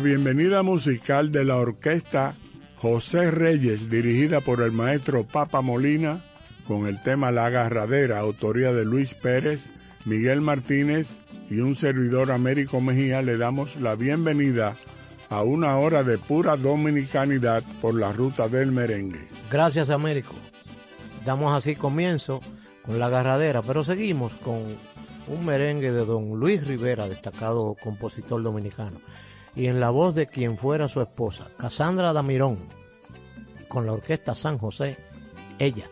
La bienvenida musical de la orquesta José Reyes, dirigida por el maestro Papa Molina, con el tema La Agarradera, autoría de Luis Pérez, Miguel Martínez y un servidor Américo Mejía, le damos la bienvenida a una hora de pura dominicanidad por la ruta del merengue. Gracias, Américo. Damos así comienzo con La Agarradera, pero seguimos con un merengue de don Luis Rivera, destacado compositor dominicano y en la voz de quien fuera su esposa, Casandra Damirón, con la orquesta San José, ella.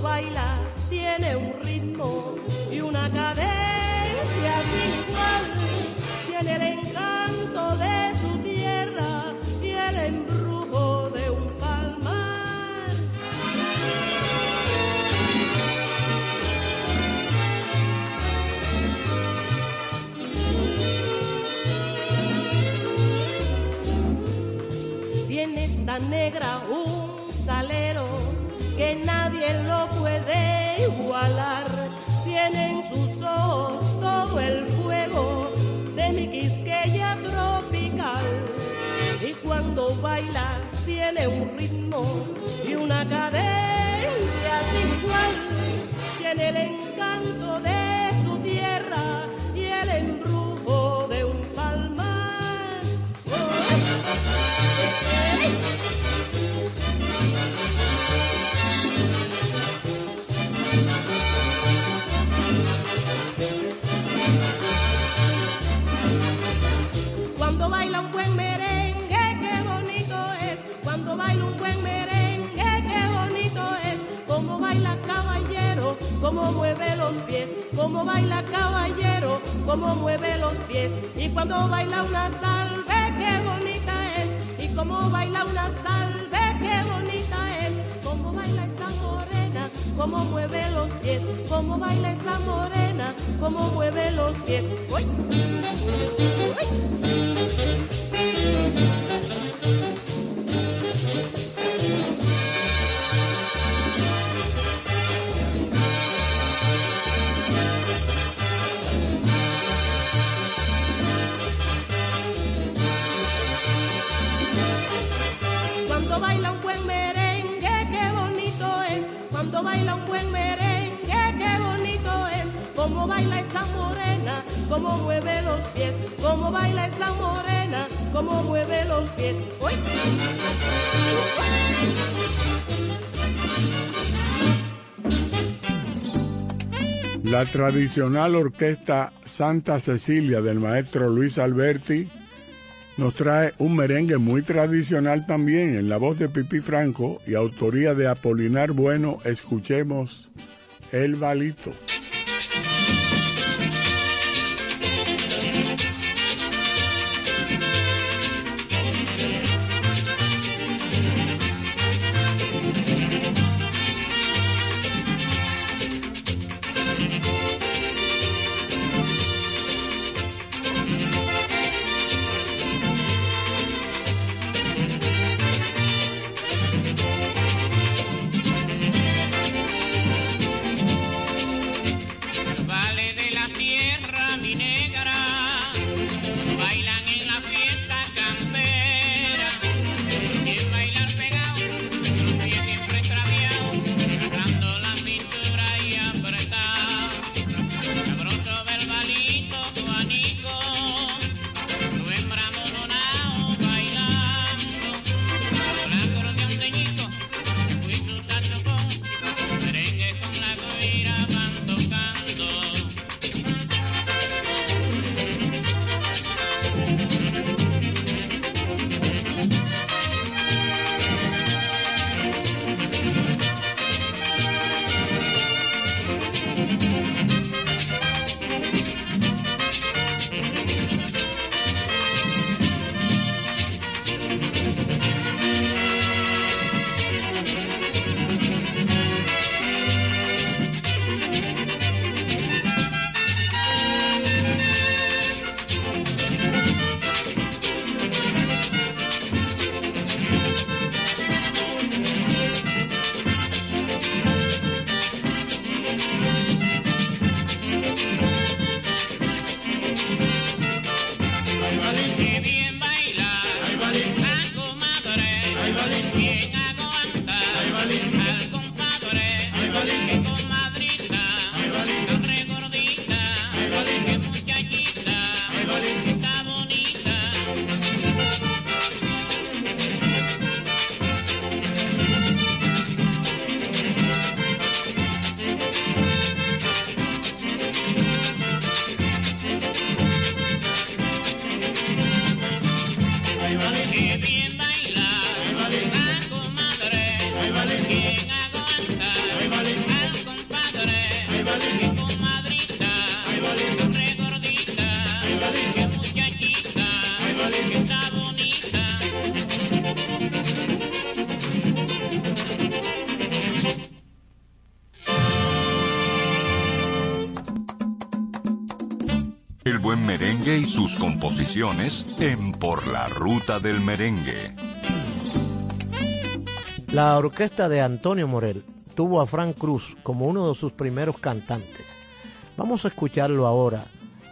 Baila tiene un ritmo y una cadencia sin. Tiene el encanto de su tierra y el embrujo de un palmar. Tiene esta negra Tiene en sus ojos todo el fuego de mi quisqueya tropical. Y cuando baila, tiene un ritmo y una cadencia sin igual. Tiene el encanto de su tierra y el embrujo de un palmar. ¡Oh! ¡Hey! Como mueve los pies. Como baila caballero, como mueve los pies. Y cuando baila una salve, qué bonita es. Y como baila una salve, qué bonita es. Como baila esa morena, como mueve los pies. Como baila esa morena, como mueve los pies. ¡Uy! ¡Uy! La tradicional orquesta Santa Cecilia del maestro Luis Alberti nos trae un merengue muy tradicional también en la voz de Pipí Franco y autoría de Apolinar Bueno. Escuchemos El Balito. Y sus composiciones en Por la Ruta del Merengue. La orquesta de Antonio Morel tuvo a Frank Cruz como uno de sus primeros cantantes. Vamos a escucharlo ahora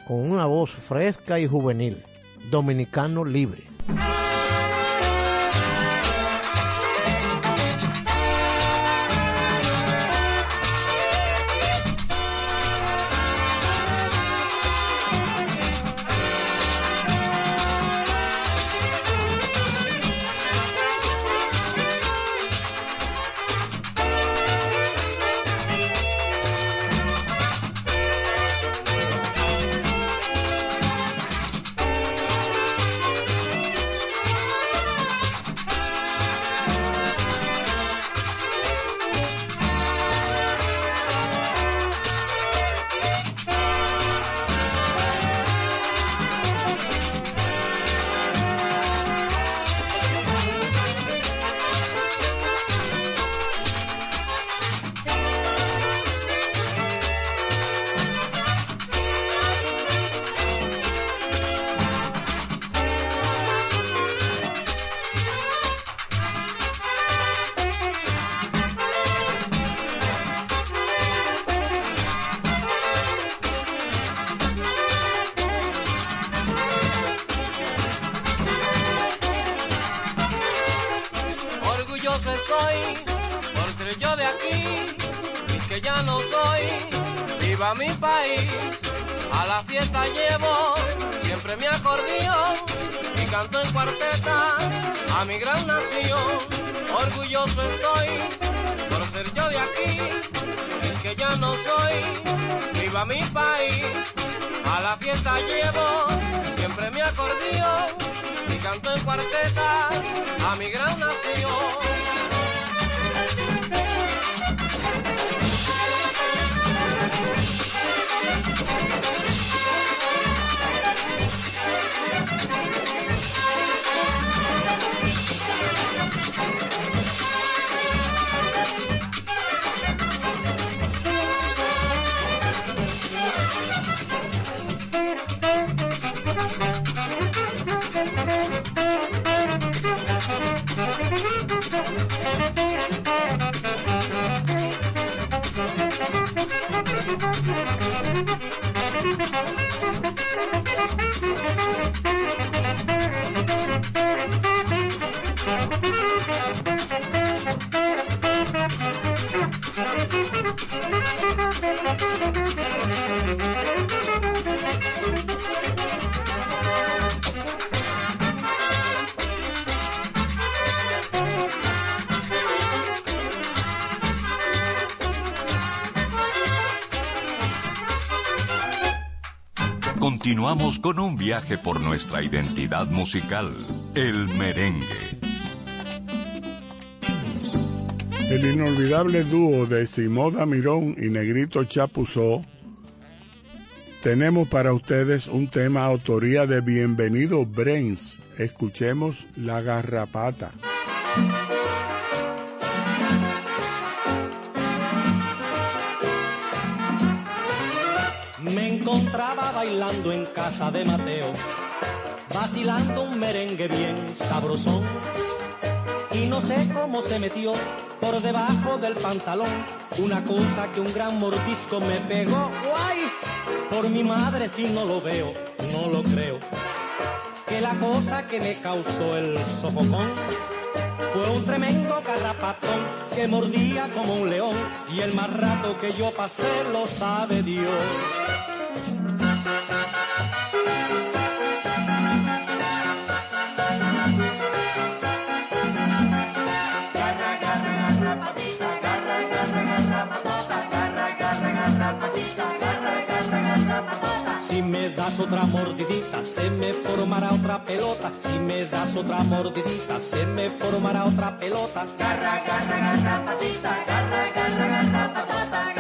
con una voz fresca y juvenil, dominicano libre. Continuamos con un viaje por nuestra identidad musical, el merengue. El inolvidable dúo de Simoda Mirón y Negrito Chapuzó. Tenemos para ustedes un tema autoría de Bienvenido Brains. Escuchemos La Garrapata. En casa de Mateo, vacilando un merengue bien sabrosón. Y no sé cómo se metió por debajo del pantalón una cosa que un gran mordisco me pegó. ¡Guay! Por mi madre si no lo veo, no lo creo. Que la cosa que me causó el sofocón fue un tremendo carrapatón que mordía como un león y el más rato que yo pasé lo sabe Dios. Si me das otra mordidita, se me formará otra pelota. Si me das otra mordidita, se me formará otra pelota. Garra, garra, garra, patita, garra, garra, garra, patata,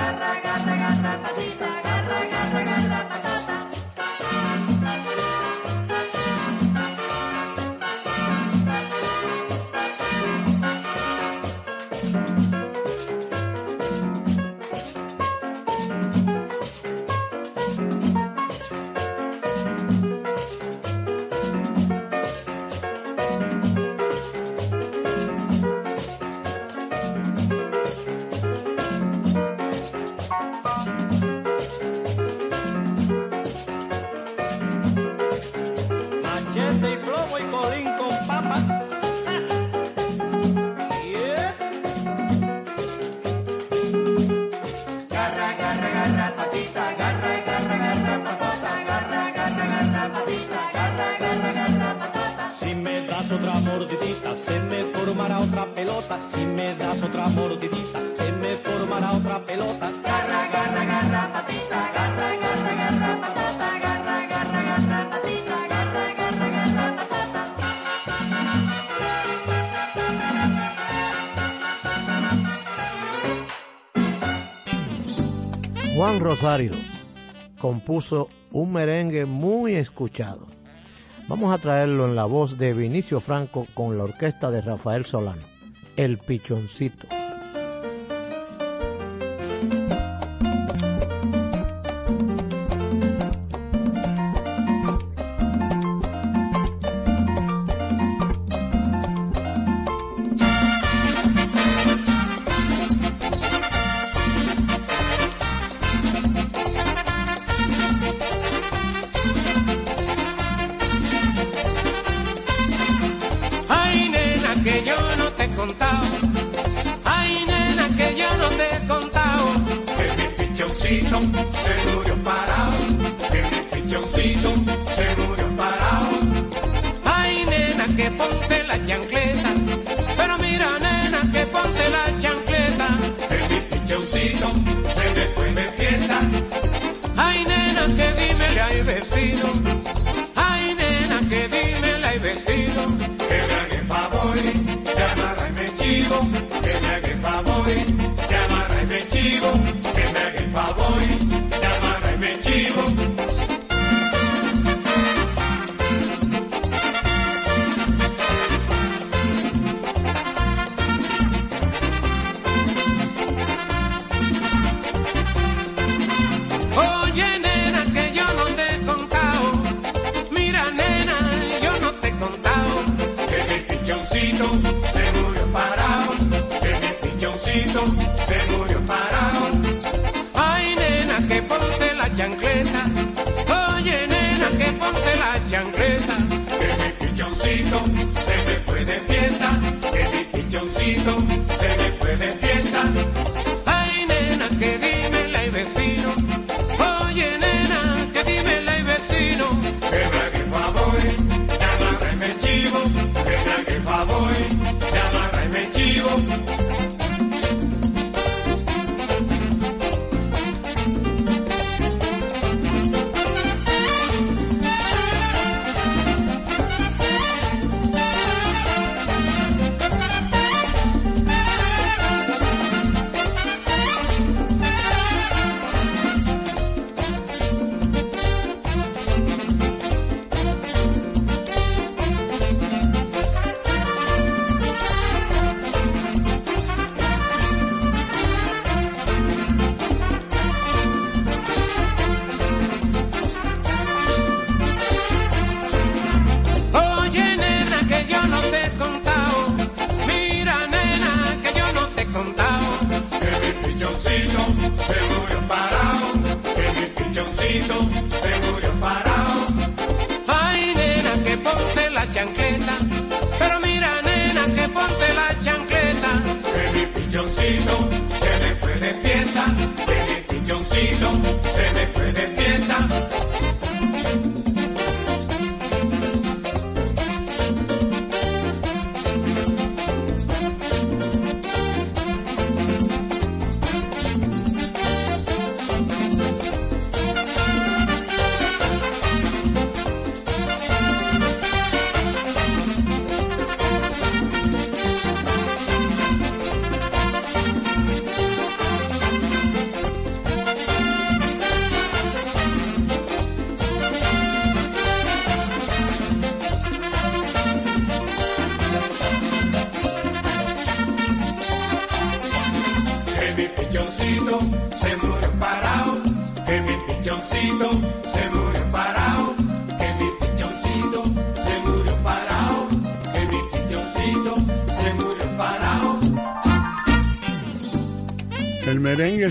Rosario compuso un merengue muy escuchado. Vamos a traerlo en la voz de Vinicio Franco con la orquesta de Rafael Solano, El Pichoncito. pichón, se murió parado, en el pichoncito.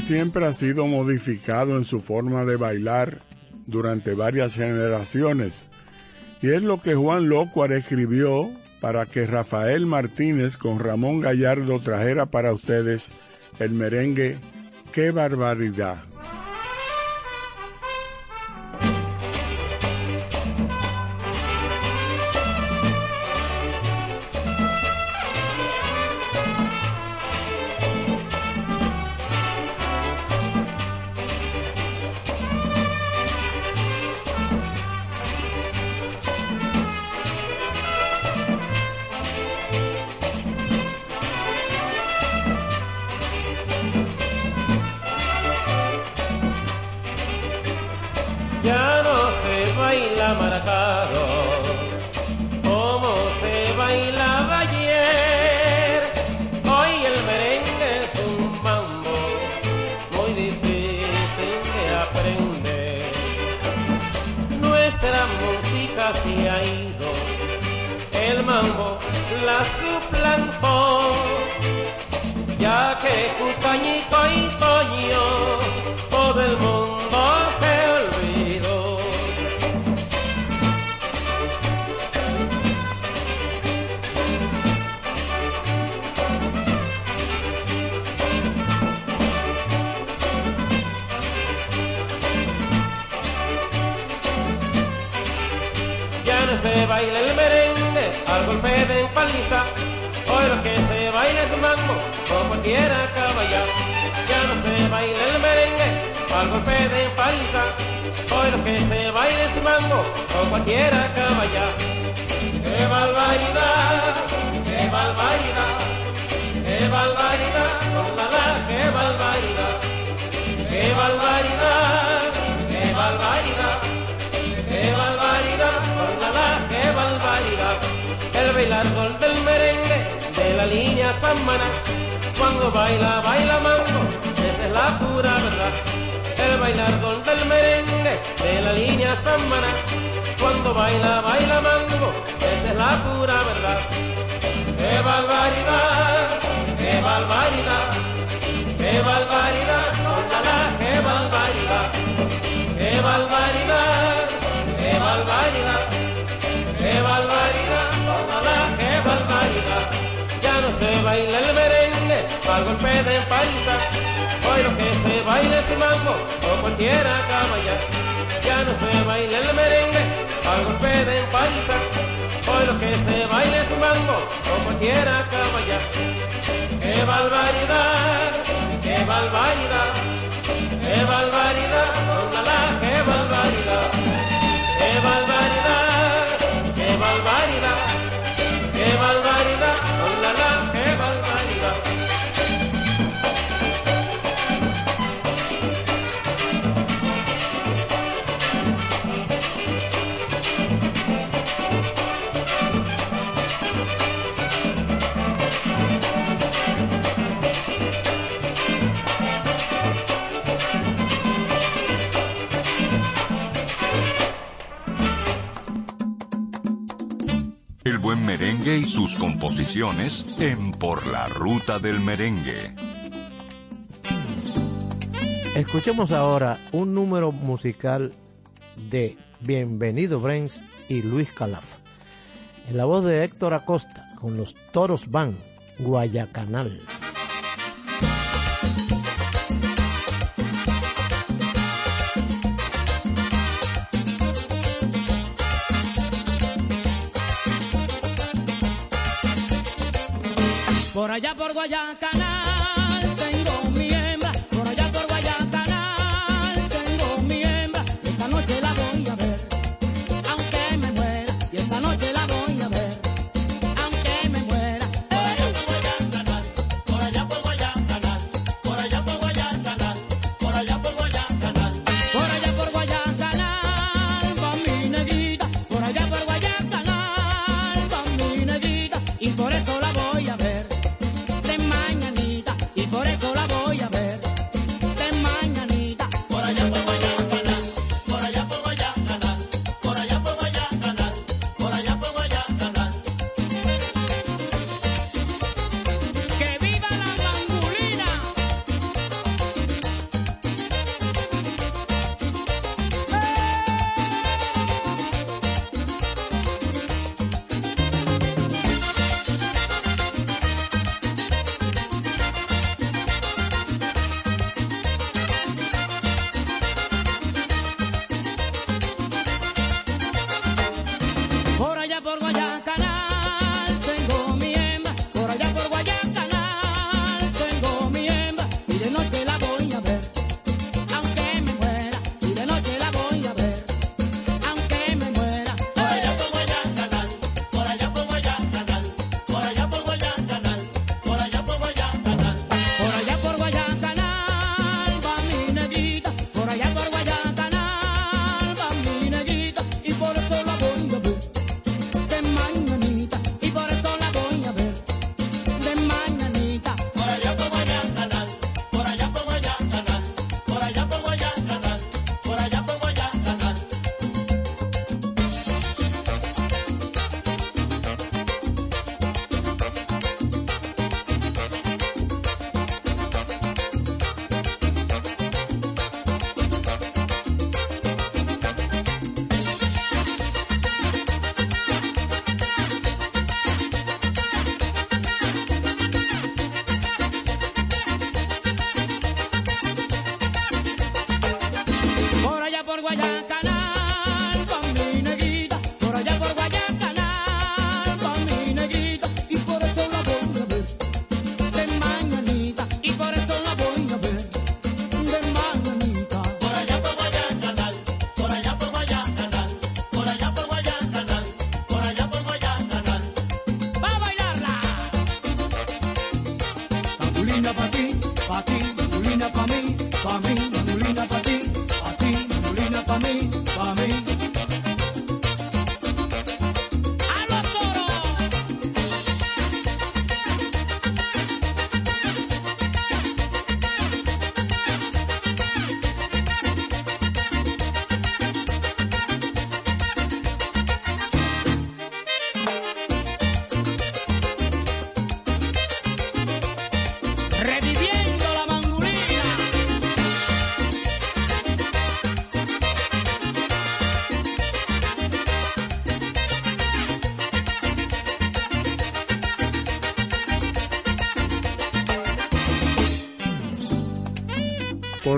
siempre ha sido modificado en su forma de bailar durante varias generaciones, y es lo que Juan Lócuar escribió para que Rafael Martínez con Ramón Gallardo trajera para ustedes el merengue Qué barbaridad. baila maracado. Baila el merengue al golpe de paliza. Hoy que se baila es mambo o cualquiera caballa. Ya no se baila el merengue al golpe de paliza. Hoy que se baila es mambo o cualquiera caballa. ¡Qué barbaridad! ¡Qué barbaridad! ¡Qué barbaridad! ¡Con! ¡Qué barbaridad! ¡Qué barbaridad! ¡Qué barbaridad! Barbaridad! El bailar gol del merengue de la línea Samana. Cuando baila, baila mambo, esa es la pura verdad. El bailar gol del merengue de la línea Samana. Cuando baila, baila mambo, esa es la pura verdad. ¡Qué barbaridad! ¡Qué barbaridad! ¡Qué barbaridad! ¡Con la la! ¡Qué barbaridad! ¡Qué barbaridad! ¡Qué barbaridad! Baila el merengue al golpe de palita. Hoy lo que se baila es mambo o cualquiera caballa. Ya no se baila el merengue al golpe de palita. Hoy lo que se baila es mambo o cualquiera caballa. ¡Qué barbaridad! ¡Qué barbaridad! ¡Qué barbaridad! Merengue y sus composiciones en Por la Ruta del Merengue. Escuchemos ahora un número musical de Bienvenido Brains y Luis Calaf. En la voz de Héctor Acosta con los Toros Van, Guayacanal. Allá por Guayacanal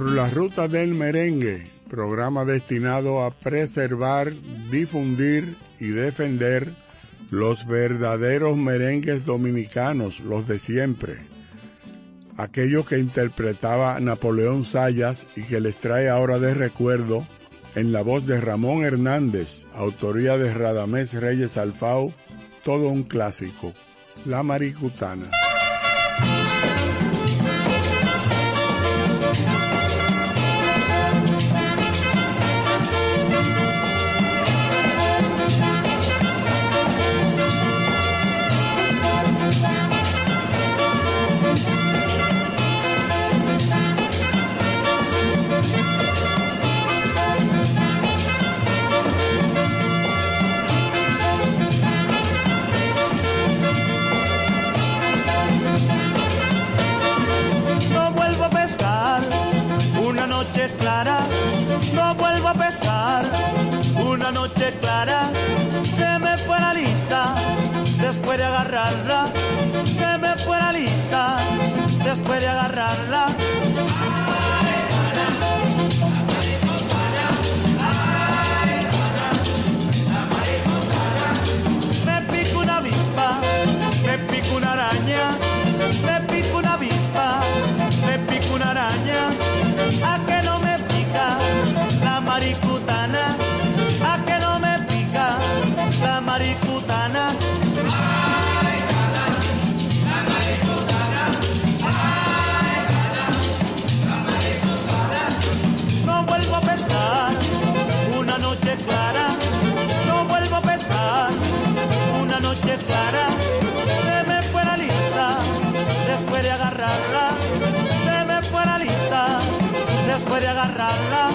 Por la ruta del merengue, programa destinado a preservar, difundir y defender los verdaderos merengues dominicanos, los de siempre. Aquellos que interpretaba Napoleón Sayas y que les trae ahora de recuerdo en la voz de Ramón Hernández, autoría de Radamés Reyes Alfao, todo un clásico, La Maricutana. No vuelvo a pescar una noche clara. Se me fue la lisa después de agarrarla, se me fue la lisa después de agarrarla. Noche clara. Se me fue la lisa después de agarrarla, se me fue la lisa después de agarrarla.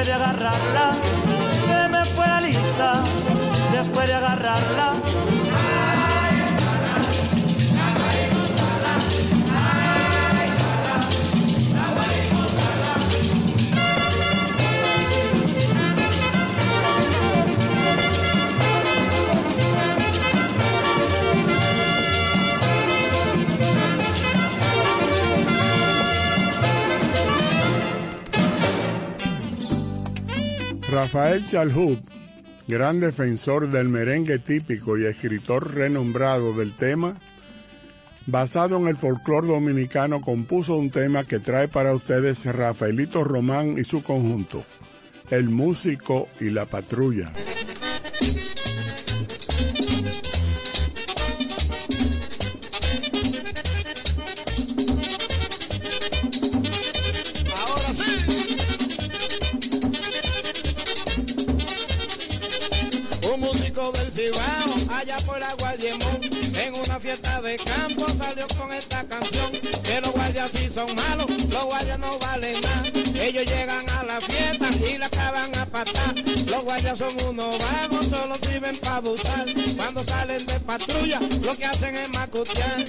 Después de agarrarla, se me fue la lisa después de agarrarla. Rafael Chalhut, gran defensor del merengue típico y escritor renombrado del tema, basado en el folclore dominicano, compuso un tema que trae para ustedes Rafaelito Román y su conjunto, El Músico y la Patrulla. Los guardias son unos vagos, solo sirven para abusar. Cuando salen de patrulla, lo que hacen es macutear.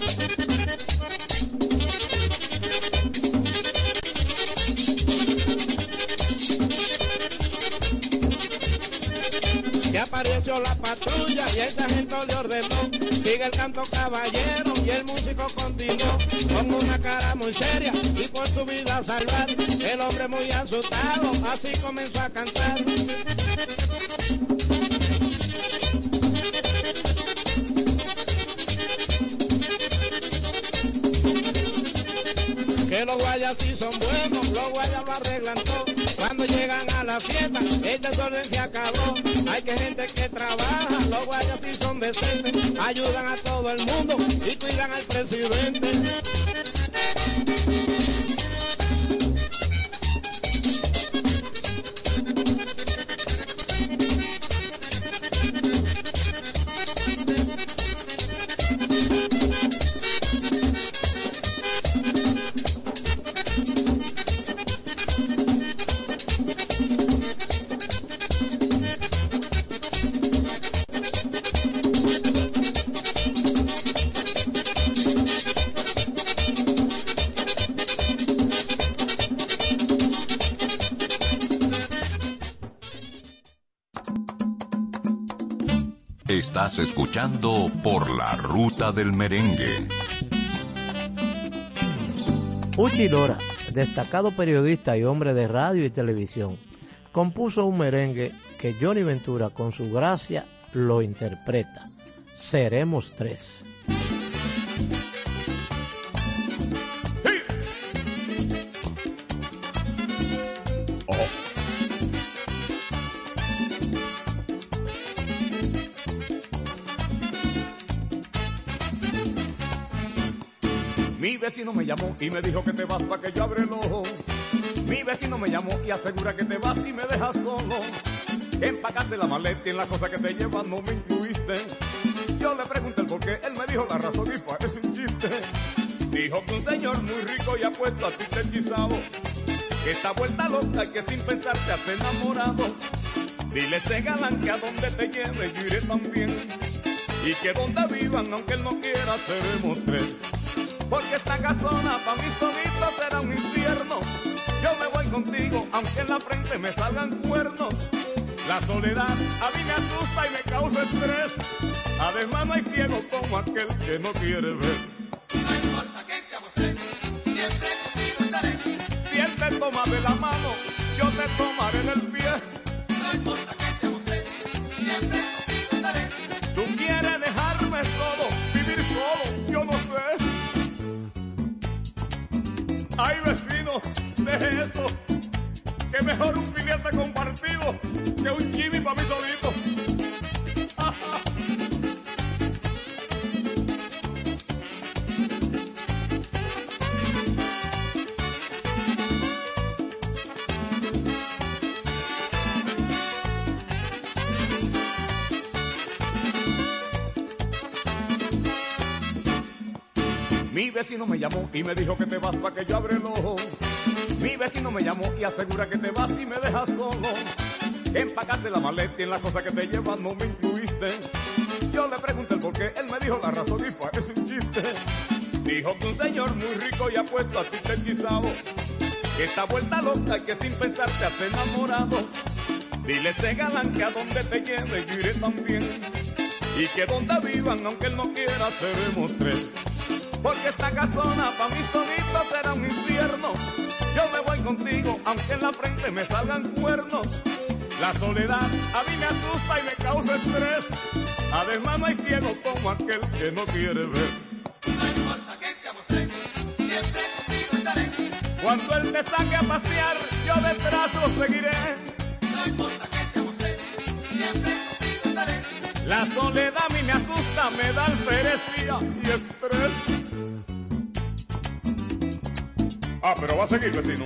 que apareció la patrulla y el sargento le ordenó, sigue el canto caballero y el músico continuó, con una cara muy seria y por su vida salvar, el hombre muy asustado, así comenzó a cantar. Que los guayas sí son buenos, los guayas lo arreglan todo. Llegan a la fiesta, el desorden se acabó. Hay que gente que trabaja, los guayas sí son decentes, ayudan a todo el mundo y cuidan al presidente. Por la Ruta del Merengue. Uchi Lora, destacado periodista y hombre de radio y televisión, compuso un merengue que Johnny Ventura con su gracia lo interpreta. Seremos tres. Vecino me llamó y me dijo que te vas para que yo abre el ojo. Mi vecino me llamó y asegura que te vas y me dejas solo. Empacarte la maleta y en la cosa que te llevas no me incluiste. Yo le pregunté el por qué, él me dijo la razón y parece un chiste. Dijo que un señor muy rico y apuesto a ti te hechizado. Esta vuelta loca y que sin pensar te has enamorado. Dile ese galán que a donde te lleve yo iré también. Y que donde vivan, aunque él no quiera, seremos tres. Porque esta casona pa' mí solito será un infierno. Yo me voy contigo, aunque en la frente me salgan cuernos. La soledad a mí me asusta y me causa estrés. Además no hay ciego como aquel que no quiere ver. No importa que seamos tres, siempre contigo estaré. Si él te toma de la mano, yo te tomaré del pie. Vecino me llamó y me dijo que te vas para que yo abre el ojo. Mi vecino me llamó y asegura que te vas y me dejas solo. Empacarte la maleta y en la cosa que te llevas no me incluiste. Yo le pregunté el por qué, él me dijo la razón y parece un chiste. Dijo que un señor muy rico y apuesto a ti te hechizado. Que esta vuelta loca y que sin pensar te has enamorado. Dile ese galán que a donde te lleve yo iré también. Y que donde vivan, aunque él no quiera, seremos tres. Porque esta casona pa' mí solito será un infierno. Yo me voy contigo, aunque en la frente me salgan cuernos. La soledad a mí me asusta y me causa estrés. Además no hay ciego como aquel que no quiere ver. No importa que seamos tres, siempre contigo estaré. Cuando él te saque a pasear, yo detrás lo seguiré. No importa que seamos tres, siempre contigo estaré. La soledad a mí me asusta, me da alferecía y estrés. Ah, pero va a seguir, vecino.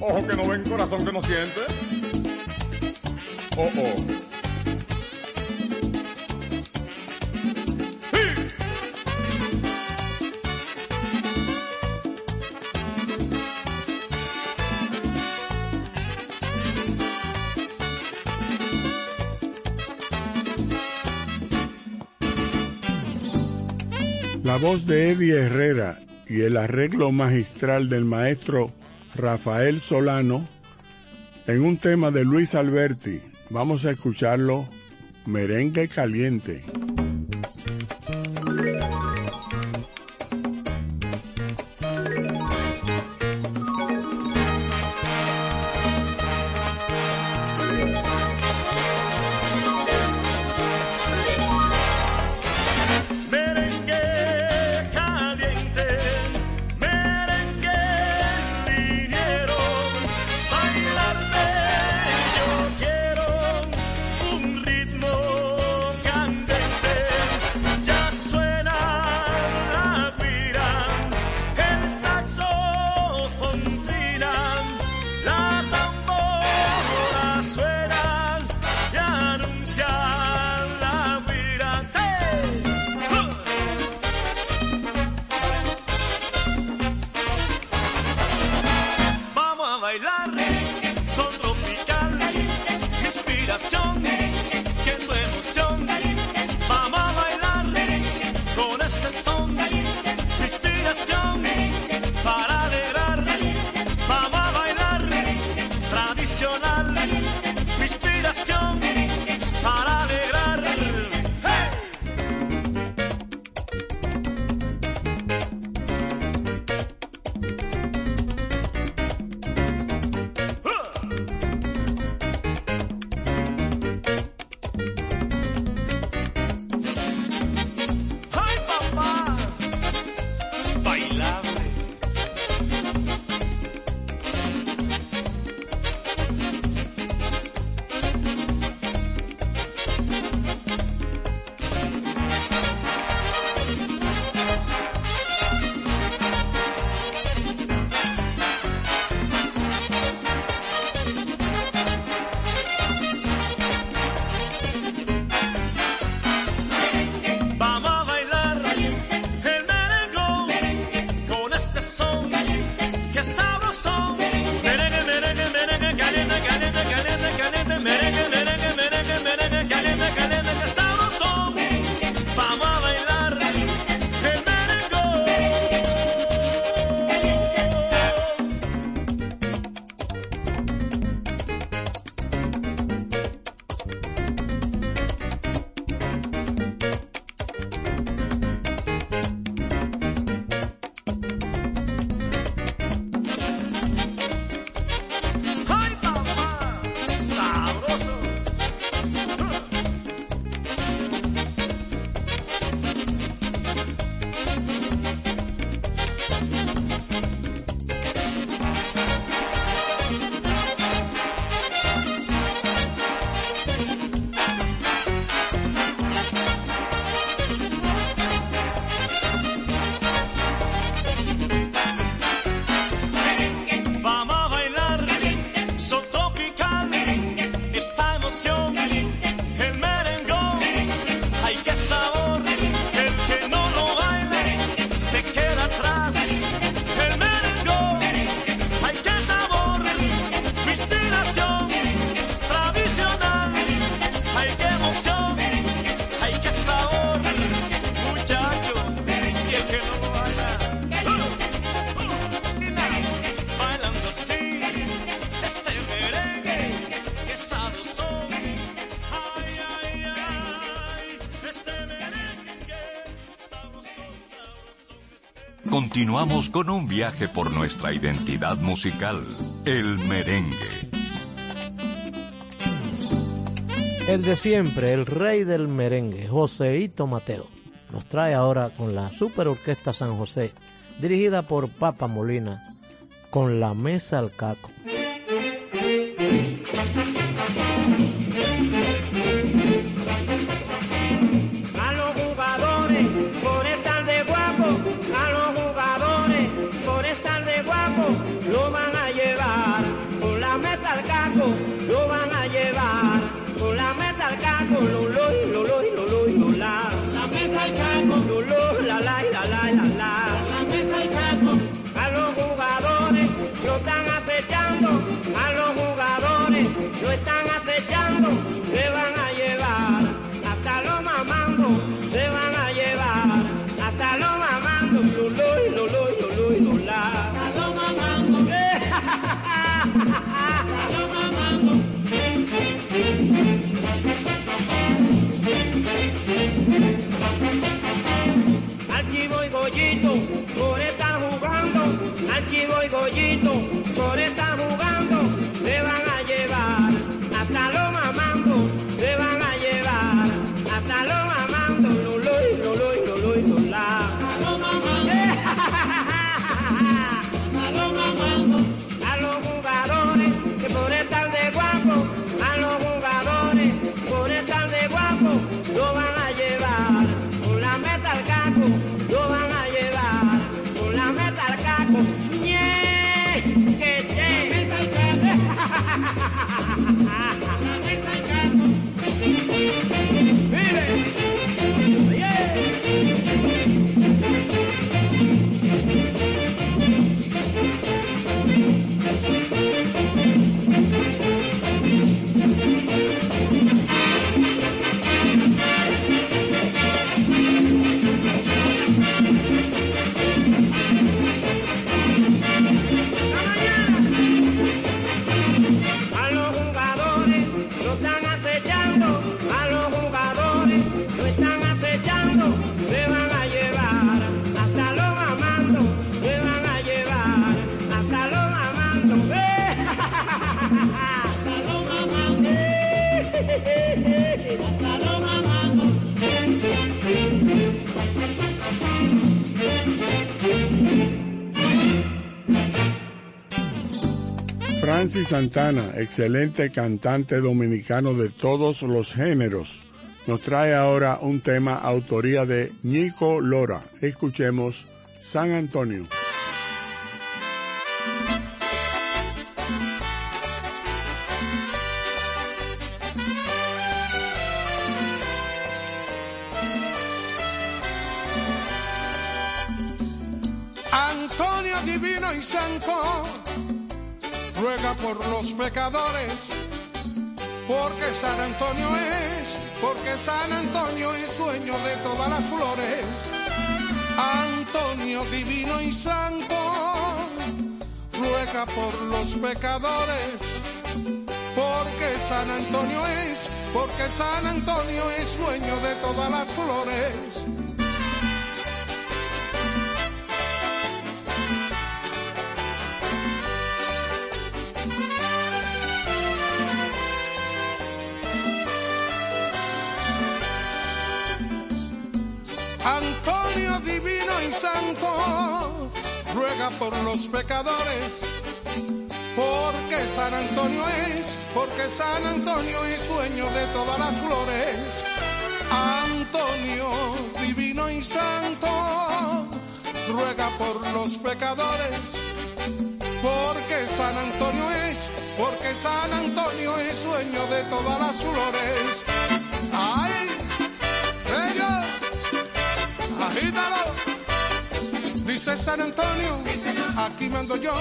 Ojo que no ven, corazón que no siente. Oh, oh. La voz de Eddie Herrera y el arreglo magistral del maestro Rafael Solano en un tema de Luis Alberti. Vamos a escucharlo, Merengue Caliente. Continuamos con un viaje por nuestra identidad musical, el merengue. El de siempre, el rey del merengue, Joseito Mateo, nos trae ahora con la Super Orquesta San José, dirigida por Papa Molina, con la Mesa al Caco. Goyito. Santana, excelente cantante dominicano de todos los géneros, nos trae ahora un tema autoría de Nico Lora. Escuchemos San. Antonio San Antonio es dueño de todas las flores. Antonio divino y santo, ruega por los pecadores, porque San Antonio es, porque San Antonio es dueño de todas las flores. Y santo, ruega por los pecadores, porque San Antonio es, porque San Antonio es dueño de todas las flores. Antonio divino y santo, ruega por los pecadores, porque San Antonio es, porque San Antonio es dueño de todas las flores. ¡Ay! ¡Ellos! agítalo. Dice San Antonio, aquí mando yo.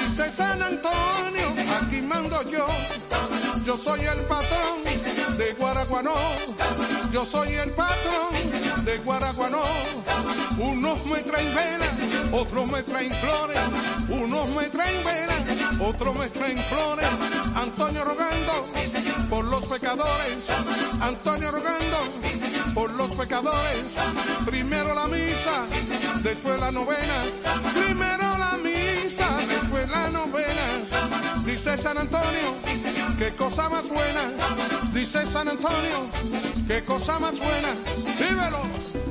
Dice San Antonio, aquí mando yo. Yo soy el patrón de Guaraguanó. Yo soy el patrón de Guaraguanó. Unos me traen velas, otros me traen flores. Unos me traen velas, otros me traen flores. Antonio rogando por los pecadores. Antonio rogando por los pecadores. Primero la misa, después la novena. Primero la misa, después la novena. Dice San Antonio, qué cosa más buena. Dice San Antonio, qué cosa más buena. Vívelo.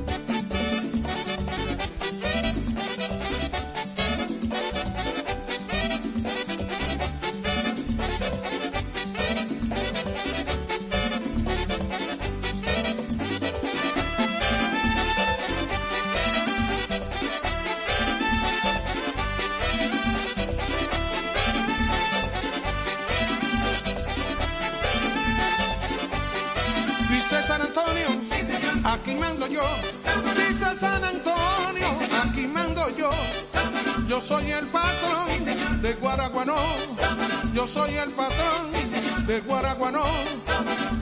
San Antonio, aquí mando yo. Yo soy el patrón de Guaraguanó. Yo soy el patrón de Guaraguanó.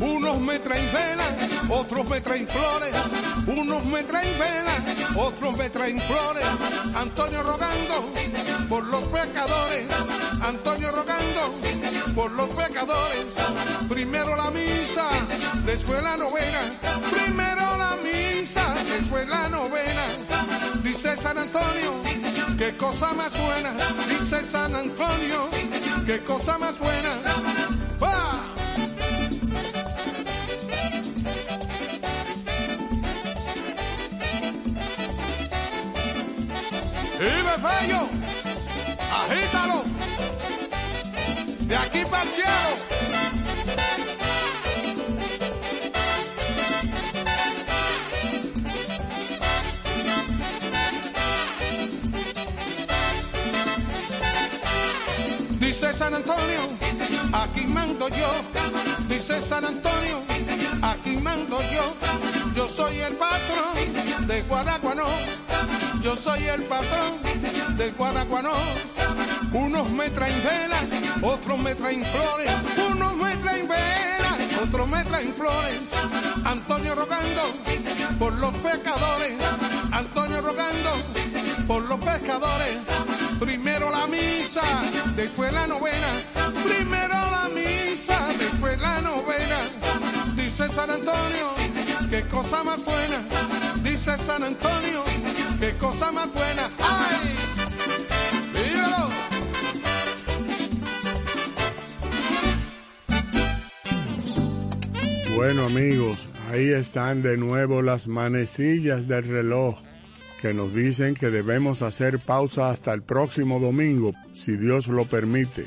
Unos me traen velas, otros me traen flores. Unos me traen velas, otros me traen flores. Antonio rogando por los pecadores. Antonio rogando por los pecadores. Primero la misa, después la novena. Primero misa, después la novena. Dice San Antonio, qué cosa más buena. Dice San Antonio, qué cosa más buena. ¡Va! ¡Vive Fello! ¡Agítalo! De aquí para el. Dice San Antonio, aquí mando yo. Dice San Antonio, aquí mando yo. Yo soy el patrón de Guadaguanó. Yo soy el patrón de Guadaguanó. Unos me traen velas, otros me traen flores. Unos me traen velas, otros me traen flores. Antonio rogando por los pecadores. Antonio rogando por los pescadores. Primero la misa, después la novena. Primero la misa, después la novena. Dice San Antonio, qué cosa más buena. Dice San Antonio, qué cosa más buena. ¡Ay! ¡Vívelo! Bueno amigos, ahí están de nuevo las manecillas del reloj que nos dicen que debemos hacer pausa hasta el próximo domingo, si Dios lo permite.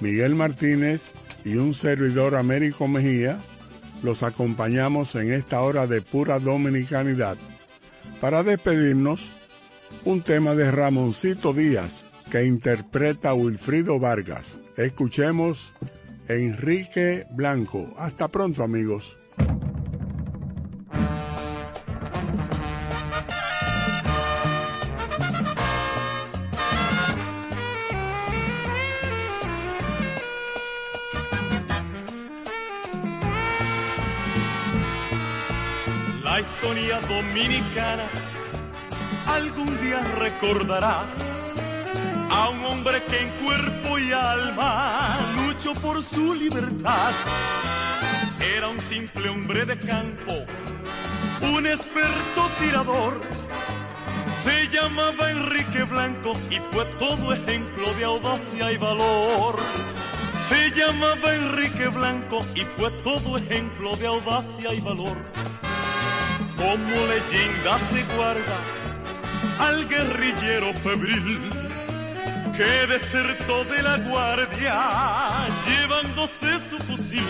Miguel Martínez y un servidor Américo Mejía los acompañamos en esta hora de pura dominicanidad. Para despedirnos, un tema de Ramoncito Díaz que interpreta Wilfrido Vargas. Escuchemos Enrique Blanco. Hasta pronto amigos. Dominicana algún día recordará a un hombre que en cuerpo y alma luchó por su libertad. Era un simple hombre de campo, un experto tirador. Se llamaba Enrique Blanco y fue todo ejemplo de audacia y valor. Se llamaba Enrique Blanco y fue todo ejemplo de audacia y valor. Como leyenda se guarda al guerrillero febril que desertó de la guardia llevándose su fusil.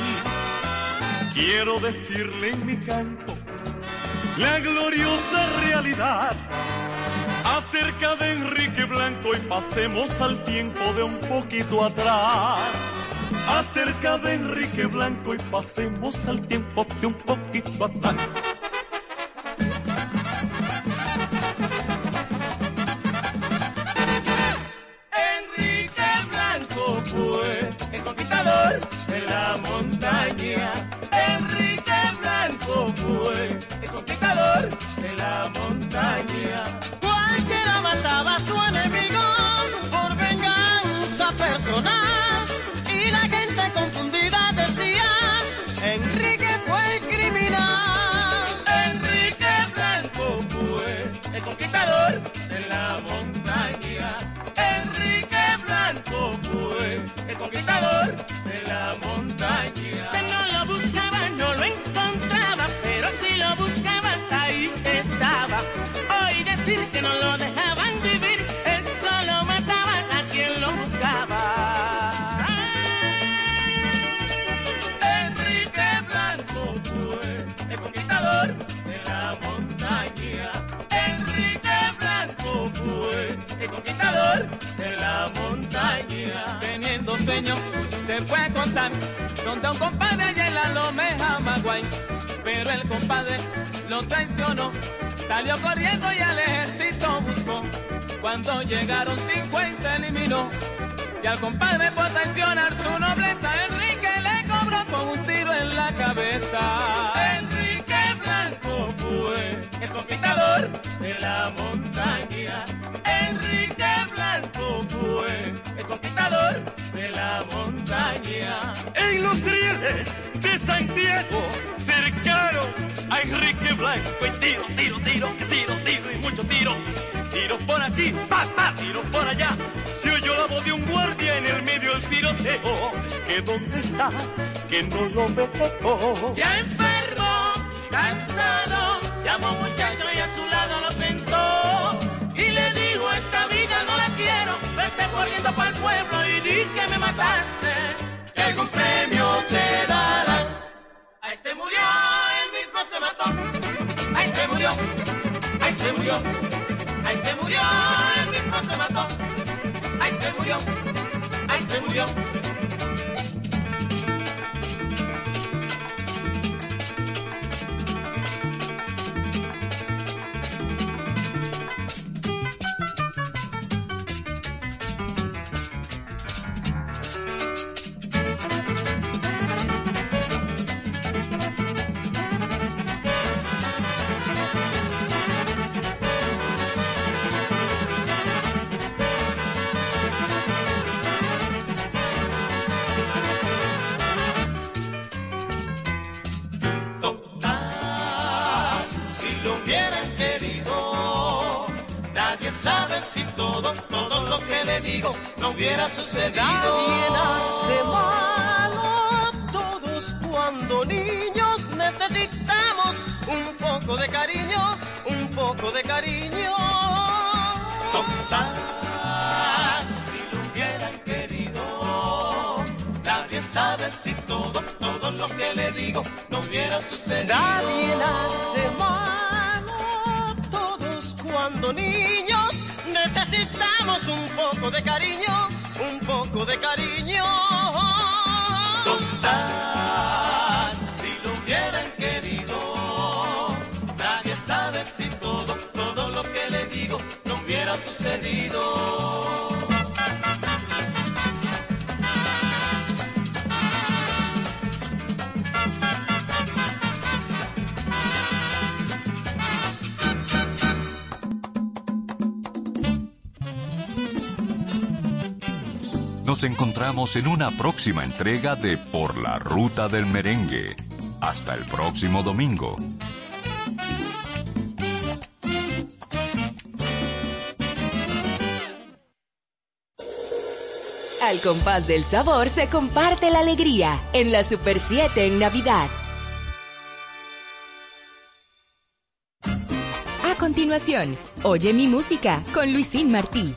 Quiero decirle en mi canto la gloriosa realidad acerca de Enrique Blanco y pasemos al tiempo de un poquito atrás. Acerca de Enrique Blanco y pasemos al tiempo de un poquito atrás. Se fue contar donde un compadre allá en la Lomeja Maguay. Pero el compadre lo traicionó, salió corriendo y al ejército buscó. Cuando llegaron 50 eliminó. Y al compadre por traicionar su nobleza, Enrique le cobró con un tiro en la cabeza. Enrique Blanco fue el conquistador de la montaña. Enrique Blanco fue el conquistador de la montaña. En los rieles de Santiago, cercaron a Enrique Blanco. Y tiro, tiro, tiro, tiro, tiro y mucho tiro. Tiro por aquí, pa, pa, tiro por allá. Se oyó la voz de un guardia en el medio del tiroteo. ¿Que dónde está? Que no lo veo. Ya enfermo, cansado, llamó muchacho y a su lado lo sentó. Y le dijo, esta vida no la quiero, vete corriendo para el pueblo y di que me mataste. Que algún premio te darán. Ahí se murió, él mismo se mató. Ahí se murió, ahí se murió, ahí se murió, él mismo se mató. Ahí se murió, ahí se murió. Nadie sabe si todo, todo lo que le digo no hubiera sucedido. Nadie nace malo, todos cuando niños necesitamos un poco de cariño, un poco de cariño. Total, si lo hubieran querido, nadie sabe si todo, todo lo que le digo no hubiera sucedido. Nadie nace malo, cuando niños necesitamos un poco de cariño, un poco de cariño. Total, si lo hubieran querido, nadie sabe si todo, todo lo que le digo no hubiera sucedido. Nos encontramos en una próxima entrega de Por la Ruta del Merengue. Hasta el próximo domingo. Al compás del sabor se comparte la alegría en la Super 7 en Navidad. A continuación, oye mi música con Luisín Martí.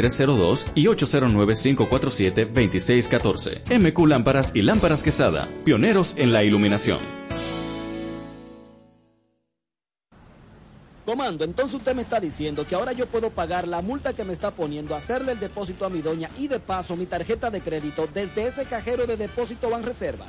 2302 y 809-547-2614. MQ Lámparas y Lámparas Quesada, pioneros en la iluminación. Comando, entonces usted me está diciendo que ahora yo puedo pagar la multa que me está poniendo, hacerle el depósito a mi doña y de paso mi tarjeta de crédito desde ese cajero de depósito Banreservas.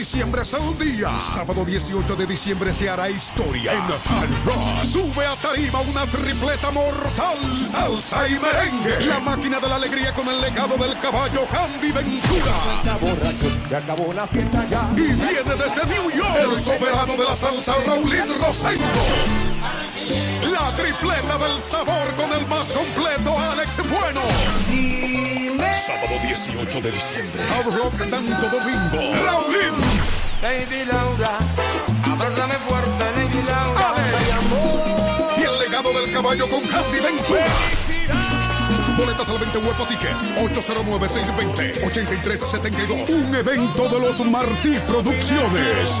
Diciembre es el día. Sábado 18 de diciembre se hará historia. En Hard Rock sube a tarima una tripleta mortal. Salsa y merengue. La máquina de la alegría con el legado del caballo Candy Ventura. Se acabó la fiesta ya. Y viene desde New York el soberano de la salsa Raulín Rosendo. La tripleta del sabor con el más completo Alex Bueno. Sábado 18 de diciembre. Hard Rock Santo Domingo. Raulín. Lady Laura, abrázame fuerte, Lady Laura. Y el legado del caballo con Candy Ventura. Boletas a la venta Huepo Ticket. 809-620-8372. Un evento de los Martí Producciones.